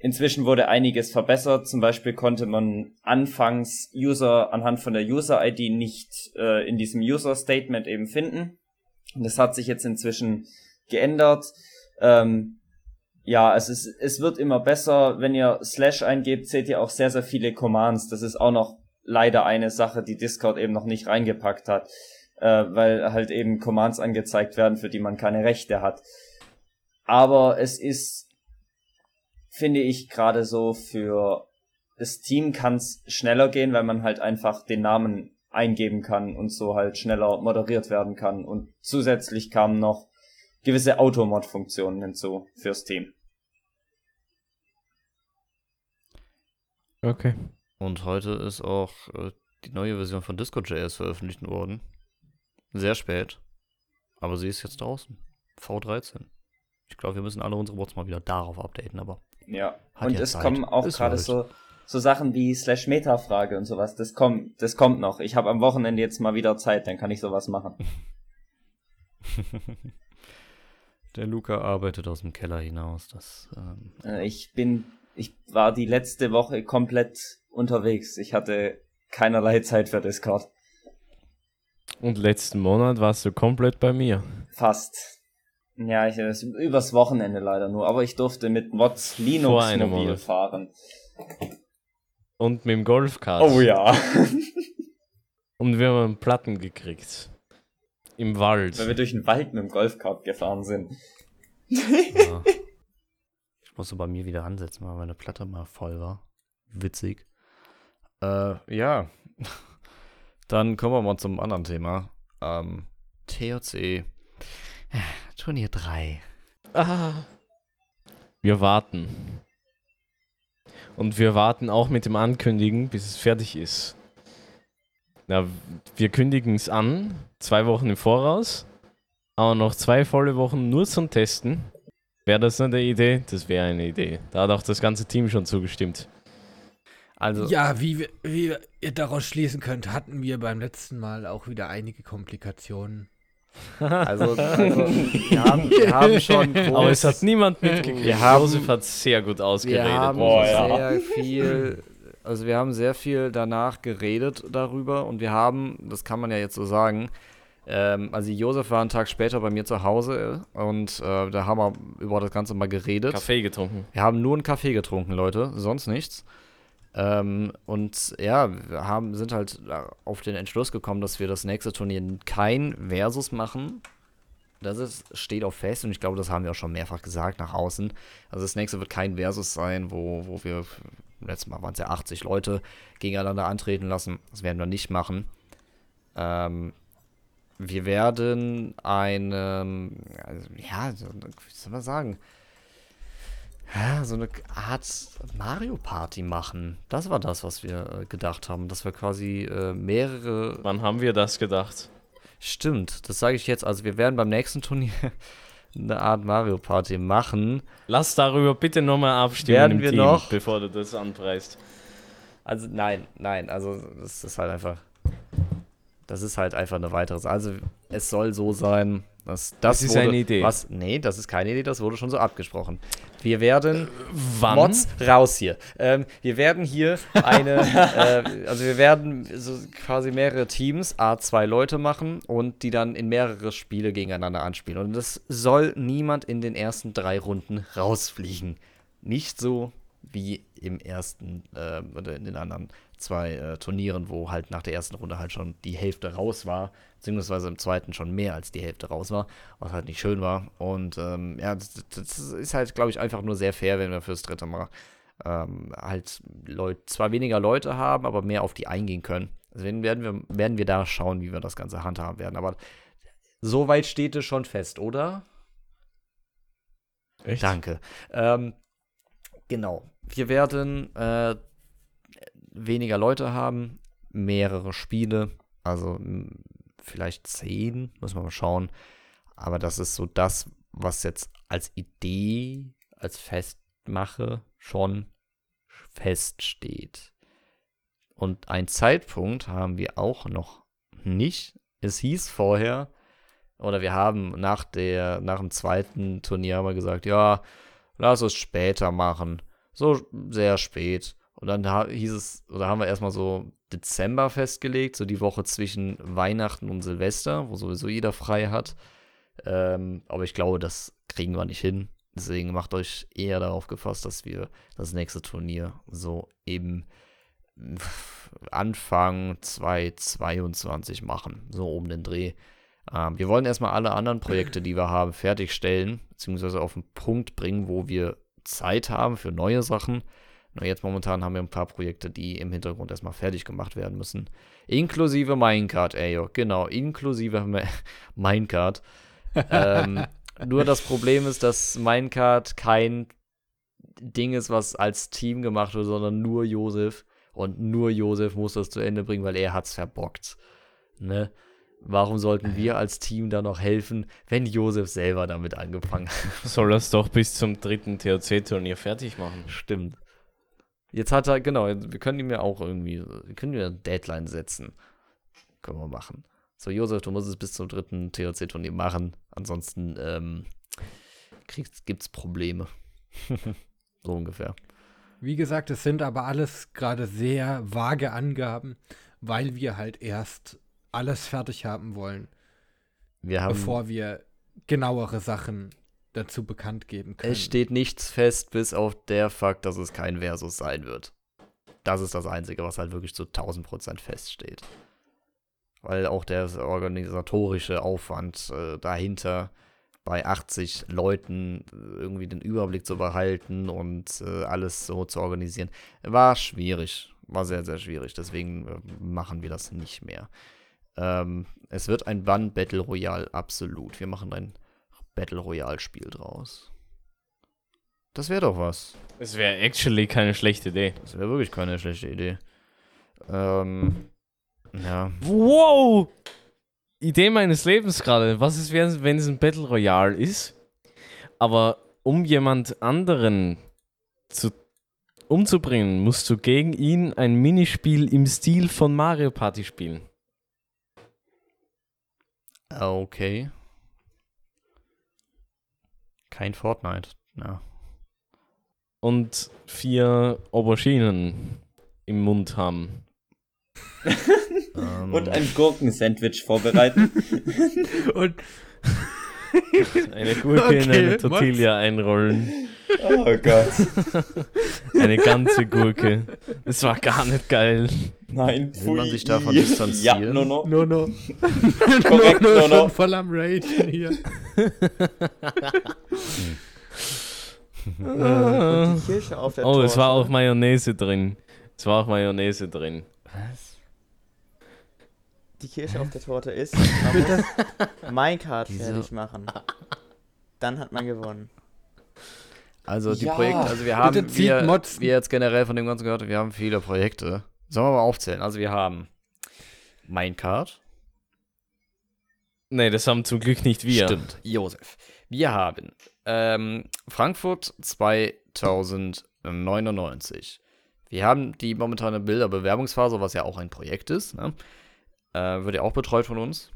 Inzwischen wurde einiges verbessert. Zum Beispiel konnte man anfangs User anhand von der User-ID nicht äh, in diesem User-Statement eben finden. Das hat sich jetzt inzwischen geändert. Ähm, ja, es ist, es wird immer besser. Wenn ihr Slash eingebt, seht ihr auch sehr, sehr viele Commands. Das ist auch noch leider eine Sache, die Discord eben noch nicht reingepackt hat, äh, weil halt eben Commands angezeigt werden, für die man keine Rechte hat. Aber es ist finde ich gerade so für das Team kann es schneller gehen, weil man halt einfach den Namen eingeben kann und so halt schneller moderiert werden kann. Und zusätzlich kamen noch gewisse Automod-Funktionen hinzu fürs Team. Okay. Und heute ist auch äh, die neue Version von Discord.js veröffentlicht worden. Sehr spät. Aber sie ist jetzt draußen. V13. Ich glaube, wir müssen alle unsere Bots mal wieder darauf updaten, aber. Ja. Hat und ja es Zeit. kommen auch gerade so, so Sachen wie Slash Meta-Frage und sowas. Das kommt, das kommt noch. Ich habe am Wochenende jetzt mal wieder Zeit, dann kann ich sowas machen. Der Luca arbeitet aus dem Keller hinaus. Das, ähm, Äh, Ich bin, ich war die letzte Woche komplett unterwegs. Ich hatte keinerlei Zeit für Discord. Und letzten Monat warst du komplett bei mir. Fast. Ja, ich, es- übers Wochenende leider nur, aber ich durfte mit Mods Vor Linux einem mobil Monat. fahren. Und mit dem Golfkart. Oh ja. Und wir haben Platten gekriegt. Im Wald. Weil wir durch den Wald mit dem Golfkart gefahren sind. ja. Ich musste bei mir wieder ansetzen, weil meine Platte mal voll war. Witzig. Äh, ja. Dann kommen wir mal zum anderen Thema. Ähm, TOC. Turnier 3. Ah. Wir warten. Und wir warten auch mit dem Ankündigen, bis es fertig ist. Na, wir kündigen es an, zwei Wochen im Voraus, aber noch zwei volle Wochen nur zum Testen. Wäre das eine Idee? Das wäre eine Idee. Da hat auch das ganze Team schon zugestimmt. Also, Ja, wie, wir- wie ihr daraus schließen könnt, hatten wir beim letzten Mal auch wieder einige Komplikationen. Also, also wir, haben, wir haben schon groß, Aber es hat niemand mitgekriegt. Wir haben- Josef hat sehr gut wir ausgeredet. haben muss man sagen. sehr viel, also wir haben sehr viel danach geredet darüber und wir haben, das kann man ja jetzt so sagen, ähm, also Josef war einen Tag später bei mir zu Hause und äh, da haben wir über das Ganze mal geredet. Kaffee getrunken. Wir haben nur einen Kaffee getrunken, Leute, sonst nichts. Ähm, und ja, wir haben, sind halt auf den Entschluss gekommen, dass wir das nächste Turnier kein Versus machen. Das ist, steht auch fest und ich glaube, das haben wir auch schon mehrfach gesagt nach außen. Also das nächste wird kein Versus sein, wo, wo wir, letztes Mal waren es ja 80 Leute, gegeneinander antreten lassen. Das werden wir nicht machen. Ähm, wir werden eine, also, ja, wie soll man sagen, ja, so eine Art Mario Party machen. Das war das, was wir äh, gedacht haben, dass wir quasi äh, mehrere. Wann haben wir das gedacht? Stimmt, das sage ich jetzt. Also wir werden beim nächsten Turnier eine Art Mario Party machen. Lass darüber bitte nochmal abstimmen Werden wir Team, noch? bevor du das anpreist. Also nein, nein, also das ist halt einfach. Das ist halt einfach eine weitere. Sache. Also es soll so sein, dass das, Das ist wurde, eine Idee. Was? Nee, das ist keine Idee. Das wurde schon so abgesprochen. Wir werden Wann? Mods raus hier. Ähm, wir werden hier eine, äh, also wir werden so quasi mehrere Teams, A, zwei Leute machen und die dann in mehrere Spiele gegeneinander anspielen. Und es soll niemand in den ersten drei Runden rausfliegen. Nicht so wie im ersten äh, oder in den anderen zwei äh, Turnieren, wo halt nach der ersten Runde halt schon die Hälfte raus war, beziehungsweise im zweiten schon mehr als die Hälfte raus war, was halt nicht schön war. Und ähm, ja, das, das ist halt, glaube ich, einfach nur sehr fair, wenn wir fürs dritte Mal ähm, halt Leut, zwar weniger Leute haben, aber mehr auf die eingehen können. Deswegen werden wir, werden wir da schauen, wie wir das Ganze handhaben werden. Aber soweit steht es schon fest, oder? Echt? Danke. Ähm, genau. Wir werden äh, weniger Leute haben, mehrere Spiele, also m, vielleicht zehn, müssen wir mal schauen. Aber das ist so das, was jetzt als Idee, als Festmache schon feststeht. Und ein Zeitpunkt haben wir auch noch nicht. Es hieß vorher, oder wir haben nach der, nach dem zweiten Turnier haben wir gesagt, ja, lass es später machen. So sehr spät. Und dann hieß es, oder haben wir erstmal so Dezember festgelegt, so die Woche zwischen Weihnachten und Silvester, wo sowieso jeder frei hat. Ähm, aber ich glaube, das kriegen wir nicht hin. Deswegen macht euch eher darauf gefasst, dass wir das nächste Turnier so im Anfang 2022 machen. So um den Dreh. Ähm, wir wollen erstmal alle anderen Projekte, die wir haben, fertigstellen, beziehungsweise auf den Punkt bringen, wo wir Zeit haben für neue Sachen. Nur jetzt momentan haben wir ein paar Projekte, die im Hintergrund erstmal fertig gemacht werden müssen. Inklusive Minecart, ey, genau, inklusive Mi- Minecart. ähm, nur das Problem ist, dass Minecart kein Ding ist, was als Team gemacht wird, sondern nur Josef. Und nur Josef muss das zu Ende bringen, weil er hat's verbockt. Ne? Warum sollten wir als Team da noch helfen, wenn Josef selber damit angefangen hat? Soll das doch bis zum dritten THC-Turnier fertig machen. Stimmt. Jetzt hat er, genau, wir können ihm ja auch irgendwie, wir können eine Deadline setzen. Können wir machen. So, Josef, du musst es bis zum dritten THC-Turnier machen. Ansonsten ähm, gibt es Probleme. so ungefähr. Wie gesagt, es sind aber alles gerade sehr vage Angaben, weil wir halt erst alles fertig haben wollen, Wir haben, bevor wir genauere Sachen dazu bekannt geben können. es steht nichts fest, bis auf der Fakt, dass es kein Versus sein wird. Das ist das Einzige, was halt wirklich zu 1000% feststeht. Weil auch der organisatorische Aufwand äh, dahinter bei 80 Leuten äh, irgendwie den Überblick zu behalten und äh, alles so zu organisieren, war schwierig. War sehr, sehr schwierig. Deswegen äh, machen wir das nicht mehr. Ähm, es wird ein Bann Battle Royale, absolut. Wir machen ein Battle Royale Spiel draus. Das wäre doch was. Es wäre actually keine schlechte Idee. Das wäre wirklich keine schlechte Idee. Ähm, ja. Wow! Idee meines Lebens gerade. Was ist, wenn wenn es ein Battle Royale ist, aber um jemand anderen zu, umzubringen, musst du gegen ihn ein Minispiel im Stil von Mario Party spielen. Okay. Kein Fortnite. Ja. Und vier Auberginen im Mund haben. Ähm, Und ein Gurkensandwich vorbereiten. Und Eine Gurke in Okay, eine Tortilla einrollen. oh Gott. Eine ganze Gurke. Das war gar nicht geil. Nein, Will man pfui. sich davon Ja, distanzieren? no, no. no, no. Korrekt, no, no, no, no. schon voll am Rage hier. Und die Kirsche auf der Oh, es war auch Mayonnaise drin. Es war auch Mayonnaise drin. was? Die Kirsche auf der Torte ist, man muss Minecart fertig machen. Dann hat man gewonnen. Also die Ja. Projekte, also wir haben, Mods. wir jetzt generell von dem Ganzen gehört, wir haben viele Projekte. Sollen wir mal aufzählen? Also wir haben Minecart. Nee, das haben zum Glück nicht wir. Stimmt, Josef. Wir haben ähm, Frankfurt 2099. Wir haben die momentane Bilderbewerbungsphase, was ja auch ein Projekt ist. Ne? Äh, wird ja auch betreut von uns.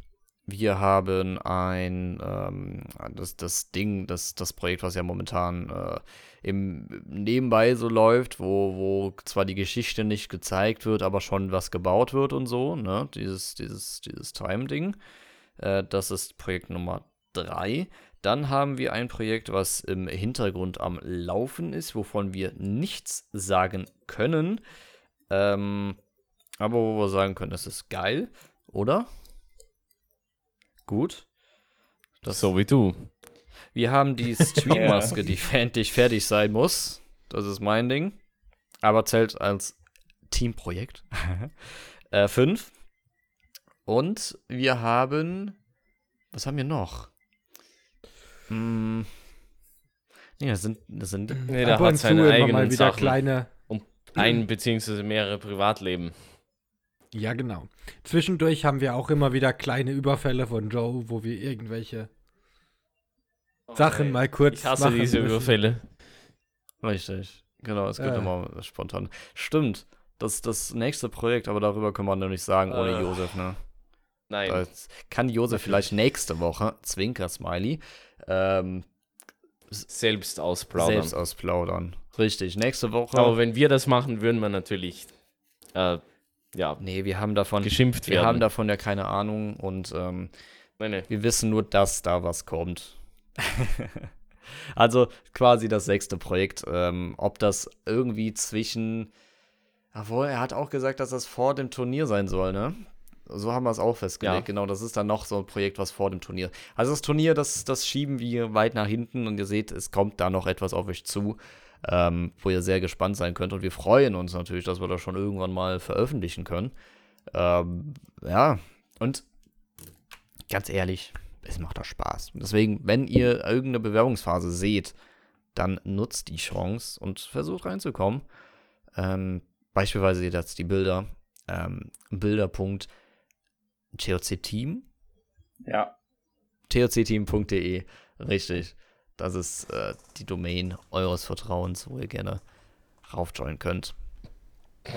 Wir haben ein, ähm, das, das Ding, das, das Projekt, was ja momentan äh, im Nebenbei so läuft, wo, wo zwar die Geschichte nicht gezeigt wird, aber schon was gebaut wird und so, ne? Dieses, dieses, dieses Time-Ding. Äh, das ist Projekt Nummer 3. Dann haben wir ein Projekt, was im Hintergrund am Laufen ist, wovon wir nichts sagen können. Ähm, aber wo wir sagen können, das ist geil, oder? Gut. Das So wie du. wir haben die Streammaske, die endlich fertig sein muss. Das ist mein Ding. Aber zählt als Teamprojekt. äh, fünf. Und wir haben. Was haben wir noch? Hm. Nee, das sind. Das sind Nee, da hat seine immer mal eigenen wieder Sachen. kleine. Ein beziehungsweise mehrere Privatleben. Ja, genau. Zwischendurch haben wir auch immer wieder kleine Überfälle von Joe, wo wir irgendwelche Sachen mal kurz Ich hasse machen diese müssen. Überfälle. Richtig. Genau, es gibt Äh. immer spontan. Stimmt. Das ist das nächste Projekt, aber darüber können wir noch nicht sagen ohne Äh. Josef, ne? Nein. Das kann Josef vielleicht nächste Woche, Zwinker Smiley, ähm, Selbst ausplaudern. selbst ausplaudern. Richtig, nächste Woche. Aber wenn wir das machen, würden wir natürlich äh, ja, nee, wir haben davon, geschimpft wir werden. haben davon ja keine Ahnung und ähm, Nein, nein. wir wissen nur, dass da was kommt. also quasi das sechste Projekt. Ähm, ob das irgendwie zwischen. Obwohl, er hat auch gesagt, dass das vor dem Turnier sein soll, ne? So haben wir es auch festgelegt. Ja. Genau, das ist dann noch so ein Projekt, was vor dem Turnier. Also das Turnier, das, das schieben wir weit nach hinten und ihr seht, es kommt da noch etwas auf euch zu, ähm, wo ihr sehr gespannt sein könnt. Und wir freuen uns natürlich, dass wir das schon irgendwann mal veröffentlichen können. Ähm, ja, und ganz ehrlich, es macht doch Spaß. Deswegen, wenn ihr irgendeine Bewerbungsphase seht, dann nutzt die Chance und versucht reinzukommen. Ähm, beispielsweise jetzt die Bilder. Ähm, Bilderpunkt TOC Team Ja. thcteam.de, richtig. Das ist äh, die Domain eures Vertrauens, wo ihr gerne raufjoinen könnt.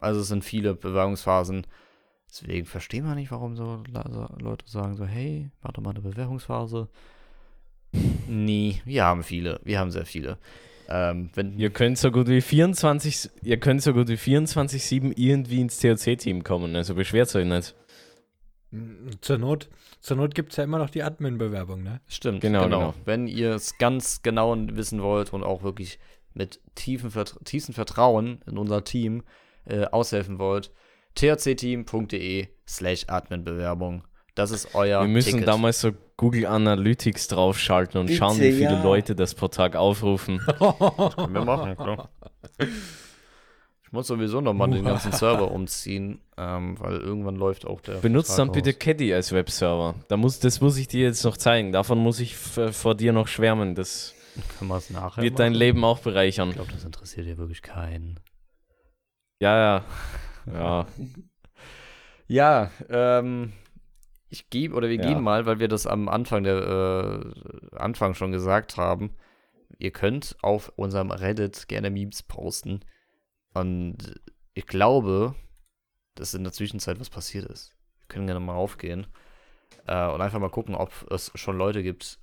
also es sind viele Bewerbungsphasen. Deswegen verstehen wir nicht, warum so Le- Leute sagen so, hey, warte mal eine Bewerbungsphase. Nee, wir haben viele. Wir haben sehr viele. Ähm, wenn, Ihr könnt so gut wie 24, ihr könnt so gut wie 24-7 irgendwie ins THC-Team kommen, also beschwert euch nicht. Zur Not, zur Not gibt es ja immer noch die Admin-Bewerbung, ne? Stimmt, Genau, genau. genau. Wenn ihr es ganz genau wissen wollt und auch wirklich mit tiefen, Vert tiefstem Vertrauen in unser Team äh, aushelfen wollt, thcteam.de slash Adminbewerbung. Das ist euer Wir müssen Ticket. damals so Google Analytics draufschalten und Bitte, schauen, wie viele ja. Leute das pro Tag aufrufen. Können wir machen, klar. Ich muss sowieso nochmal den ganzen Server umziehen, ähm, weil irgendwann läuft auch der. Benutzt dann bitte. Caddy als Webserver. Da muss, das muss ich dir jetzt noch zeigen. Davon muss ich f- vor dir noch schwärmen. Das Können wir es nachher wird dein machen? Leben auch Ich bereichern. glaube, das interessiert hier wirklich keinen. Ja, ja. Ja, Ja, ähm, ich gebe oder wir Ja. gehen mal, weil wir das am Anfang der äh, Anfang schon gesagt haben. Ihr könnt auf unserem Reddit gerne Memes posten. Und ich glaube, dass in der Zwischenzeit was passiert ist. Wir können gerne mal raufgehen äh, und einfach mal gucken, ob es schon Leute gibt,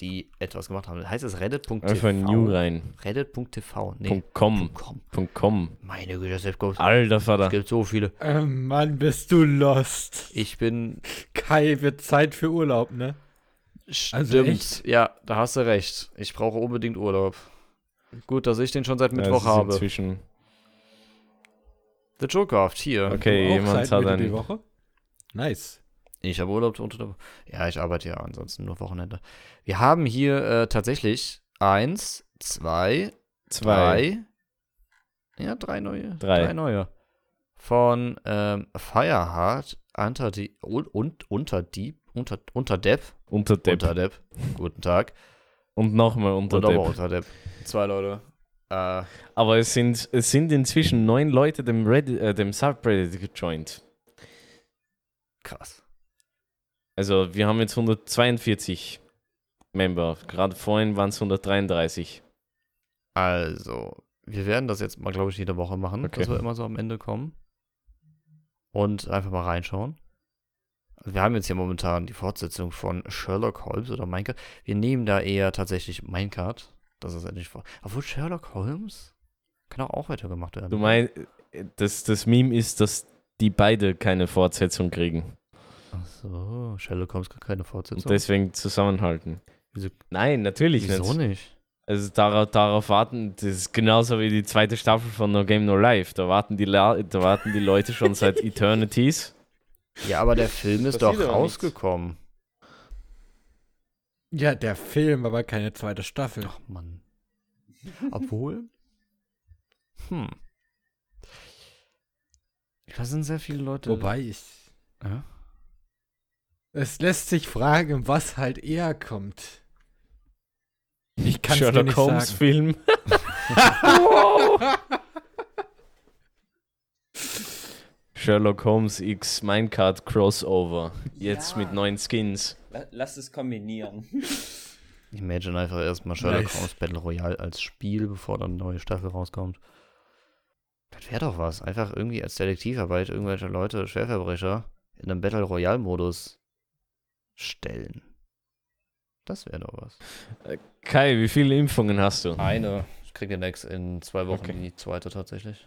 die etwas gemacht haben. Heißt es reddit.tv? einfach New rein. Reddit.tv? Nee. Punkt .com. .com. Punkt .com. Meine Güte, selbst es Alter Vater. gibt so viele. Ähm, Mann, bist du lost. Ich bin Kai, wird Zeit für Urlaub, ne? Stimmt, Also echt? ja, da hast du recht. Ich brauche unbedingt Urlaub. Gut, dass ich den schon seit Ja, Mittwoch es ist habe. Inzwischen. The Jokerhaft, hier. Okay, jemand hat Mitte die. Woche? Nice. Ich habe Urlaub unter der Woche. Ja, ich arbeite ja ansonsten nur Wochenende. Wir haben hier äh, tatsächlich eins, zwei, Zwei. drei. Ja, drei neue. Drei. neue. Von ähm, Fireheart, unter die und, und unter die unter unter Depp, Unter Depp. unter Depp. Guten Tag. Und nochmal unter und Depp. unter Depp. Zwei Leute. Äh, Aber es sind, es sind inzwischen neun Leute dem, Reddit, äh, dem Subreddit gejoint. krass. Also wir haben jetzt 142 Member. Gerade vorhin waren es 133. Also, wir werden das jetzt mal, glaube ich, jede Woche machen, Okay. dass wir immer so am Ende kommen. Und einfach mal reinschauen. Also wir haben jetzt hier momentan die Fortsetzung von Sherlock Holmes oder Minecraft. Wir nehmen da eher tatsächlich Minecraft. Das ist endlich vor. Obwohl Sherlock Holmes kann auch, auch weitergemacht werden. Du meinst, das, das Meme ist, dass die beide keine Fortsetzung kriegen. Ach so, Sherlock Holmes kann keine Und Fortsetzung. deswegen zusammenhalten. Wieso- Nein, natürlich Wieso nicht. nicht? Also darauf, darauf warten, das ist genauso wie die zweite Staffel von No Game No Life. Da warten die, La da warten die Leute schon seit Eternities. Ja, aber der Film ist doch aber nichts. Ja, der Film, aber keine zweite Staffel. Ach Mann. Obwohl. Hm. Da sind sehr viele Leute. Wobei ich. Ja? Es lässt sich fragen, was halt eher kommt. Ich kann Sherlock nicht Holmes sagen. Film. Sherlock Holmes X Minecart Crossover. Jetzt Ja. mit neuen Skins. La- Lass es kombinieren. Imagine einfach erstmal Sherlock Nice. Holmes Battle Royale als Spiel, bevor dann eine neue Staffel rauskommt. Das wäre doch was. Einfach irgendwie als Detektivarbeit irgendwelche Leute, Schwerverbrecher, in einem Battle Royale Modus stellen. Das wäre doch was. Kai, wie viele Impfungen hast du? Eine. Ich kriege den Next in zwei Wochen Okay. die zweite tatsächlich.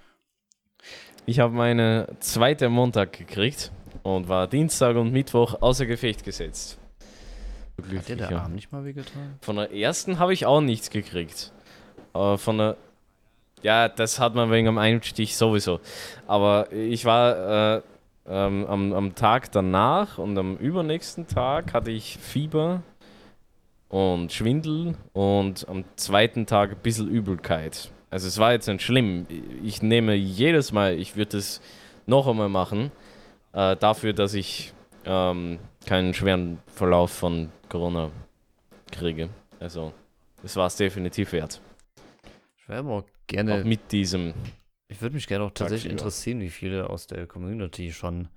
Ich habe meine zweite Montag gekriegt und war Dienstag und Mittwoch außer Gefecht gesetzt. Hat dir der Arm nicht mal wehgetan? Von der ersten habe ich auch nichts gekriegt. Aber von der. Ja, das hat man wegen dem Einstich sowieso. Aber ich war äh, ähm, am, am Tag danach und am übernächsten Tag hatte ich Fieber und Schwindel und am zweiten Tag ein bisschen Übelkeit. Also es war jetzt nicht schlimm. Ich nehme jedes Mal, ich würde es noch einmal machen, äh, dafür, dass ich ähm, keinen schweren Verlauf von Corona kriege. Also, es war es definitiv wert. Ich wäre aber auch Auch gerne. mit diesem. Ich würde mich gerne auch tatsächlich Tagsüber. interessieren, wie viele aus der Community schon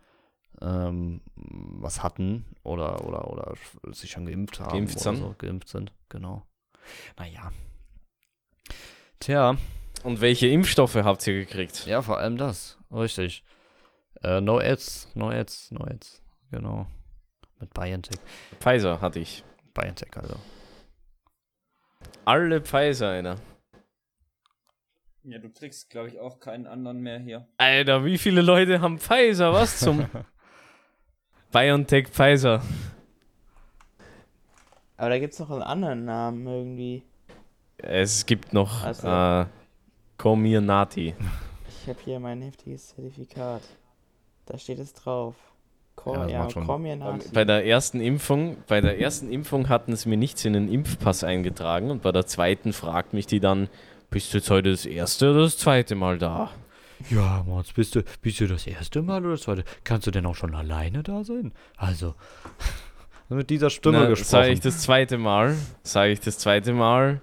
ähm, was hatten oder, oder, oder sich schon geimpft haben. Geimpft oder sind. So, geimpft sind, genau. Naja. Tja, Und welche Impfstoffe habt ihr gekriegt? ja, vor allem das. Richtig. Äh, no Ads, no Ads, no Ads. Genau. Mit BioNTech. Pfizer hatte ich. BioNTech, also. Alle Pfizer, einer. Ja, du kriegst, glaube ich, auch keinen anderen mehr hier. Alter, wie viele Leute haben Pfizer? Was zum BioNTech Pfizer? Aber da gibt es noch einen anderen Namen irgendwie. Es gibt noch Also. äh, Comirnaty. Ich habe hier mein heftiges Zertifikat. Da steht es drauf. Ko Ja, ja, komm. Bei der ersten Impfung, bei der ersten Impfung hatten sie mir nichts in den Impfpass eingetragen und bei der zweiten fragt mich die dann, bist du jetzt heute das erste oder das zweite Mal da? Ja, Mats, bist du, bist du das erste Mal oder das zweite? Kannst du denn auch schon alleine da sein? Also, mit dieser Stimme Sage gesprochen. ich das zweite Mal, sage ich das zweite Mal.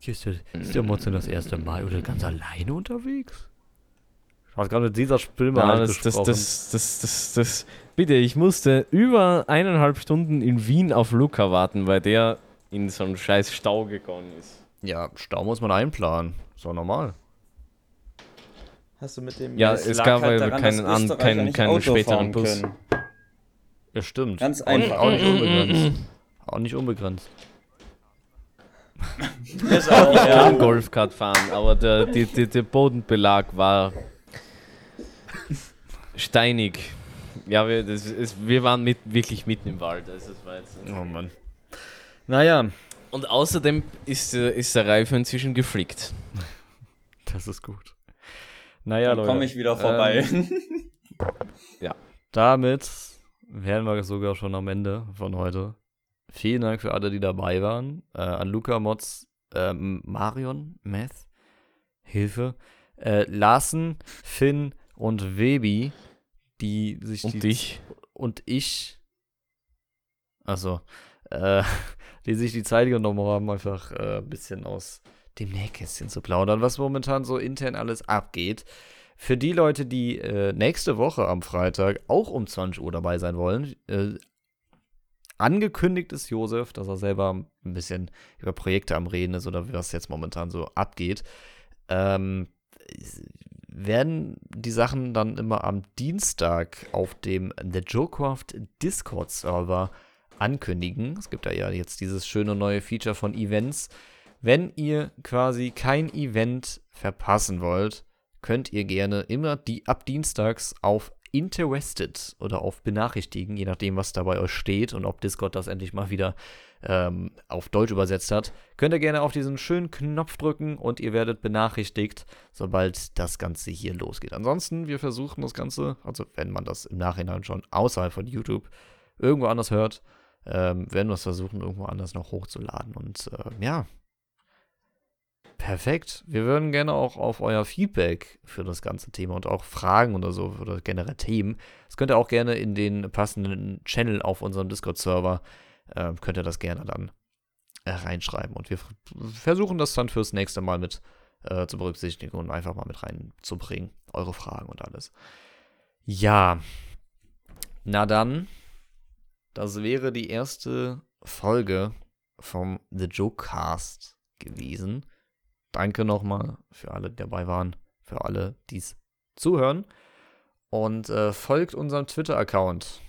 Ist der, ist der Mats denn das erste Mal oder ganz alleine unterwegs? Habe gerade mit dieser Na, halt das, das, das, das, das, das, bitte, ich musste über eineinhalb Stunden in Wien auf Luca warten, weil der in so einen scheiß Stau gegangen ist. Ja, Stau muss man einplanen. Doch normal. Hast du mit dem. Ja, Es es gab halt also daran, keinen, an, keinen, nicht keinen Auto späteren fahren Bus. können. Ja, stimmt. Ganz Auch nicht- einfach. Auch nicht unbegrenzt. Auch nicht unbegrenzt. Das auch, Ich ja. kann Golfkart fahren, aber der, die, der Bodenbelag war steinig. Ja, wir, das ist, wir waren mit, wirklich mitten im Wald. Also das war jetzt Oh Mann. Naja, Und außerdem ist, äh, ist der Reifen inzwischen geflickt. das ist gut. Naja, Dann Leute. komme ich wieder vorbei. Damit wären wir sogar schon am Ende von heute. Vielen Dank für alle, die dabei waren. Äh, an Luca, Mods, ähm, Marion, Meth, Hilfe, äh, Larsen, Finn und Webi, die sich Und die dich? und ich, also, äh, die sich die Zeit genommen haben, einfach äh, ein bisschen aus dem Nähkästchen zu plaudern, was momentan so intern alles abgeht. Für die Leute, die äh, nächste Woche am Freitag auch um 20 Uhr dabei sein wollen, äh, angekündigt ist Josef, dass er selber ein bisschen über Projekte am Reden ist oder was jetzt momentan so abgeht. Ähm, werden die Sachen dann immer am Dienstag auf dem The Joecraft Discord-Server ankündigen. Es gibt da ja jetzt dieses schöne neue Feature von Events. Wenn ihr quasi kein Event verpassen wollt, könnt ihr gerne immer die ab Dienstags auf Interested oder auf Benachrichtigen, je nachdem, was da bei euch steht und ob Discord das endlich mal wieder ähm, auf Deutsch übersetzt hat, könnt ihr gerne auf diesen schönen Knopf drücken und ihr werdet benachrichtigt, sobald das Ganze hier losgeht. Ansonsten, wir versuchen das Ganze, also wenn man das im Nachhinein schon außerhalb von YouTube irgendwo anders hört, ähm, werden wir es versuchen, irgendwo anders noch hochzuladen. Und äh, ja, perfekt. Wir würden gerne auch auf euer Feedback für das ganze Thema und auch Fragen oder so oder generell Themen. Das könnt ihr auch gerne in den passenden Channel auf unserem Discord-Server, äh, könnt ihr das gerne dann äh, reinschreiben. Und wir versuchen das dann fürs nächste Mal mit äh, zu berücksichtigen und einfach mal mit reinzubringen. Eure Fragen und alles. Ja. Na dann, das wäre die erste Folge vom The Joke Cast gewesen. Danke nochmal für alle, die dabei waren, für alle, die es zuhören. Und äh, folgt unserem Twitter-Account.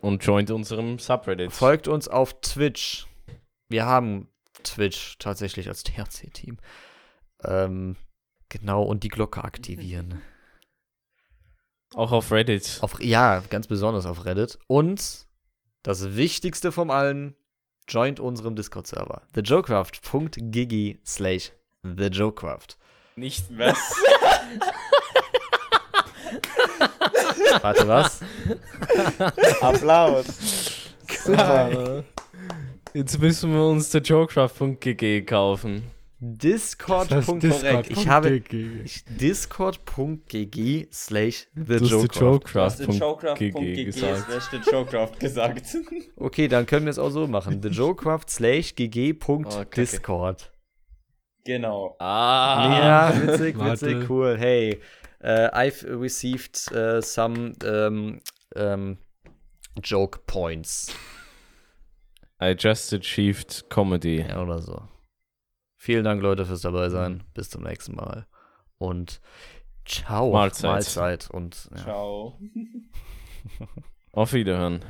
Und joint unserem Subreddit. Folgt uns auf Twitch. Wir haben Twitch tatsächlich als THC-Team. Ähm, genau, und die Glocke aktivieren. Auch auf Reddit. Auf, ja, ganz besonders auf Reddit. Und das Wichtigste von allen, joint unserem Discord-Server. thejokecraft.gg slash thejokecraft. Nicht Was? Warte, was? Applaus. Super. Jetzt müssen wir uns der Jokecraft.gg kaufen. Discord.gg. Ich habe discord.gg slash Showcraft.gg gesagt. gesagt. Okay, dann können wir es auch so machen. thejokecraft slash gg.discord. genau. Ah. Ja, witzig, Warte. witzig, cool. Hey, uh, I've received uh, some um, ähm, Joke Points. I just achieved Comedy. Ja, oder so. Vielen Dank, Leute, fürs dabei sein. Mhm. Bis zum nächsten Mal. Und ciao. Mahlzeit. Mahlzeit. Und ja. Ciao. Auf Wiederhören.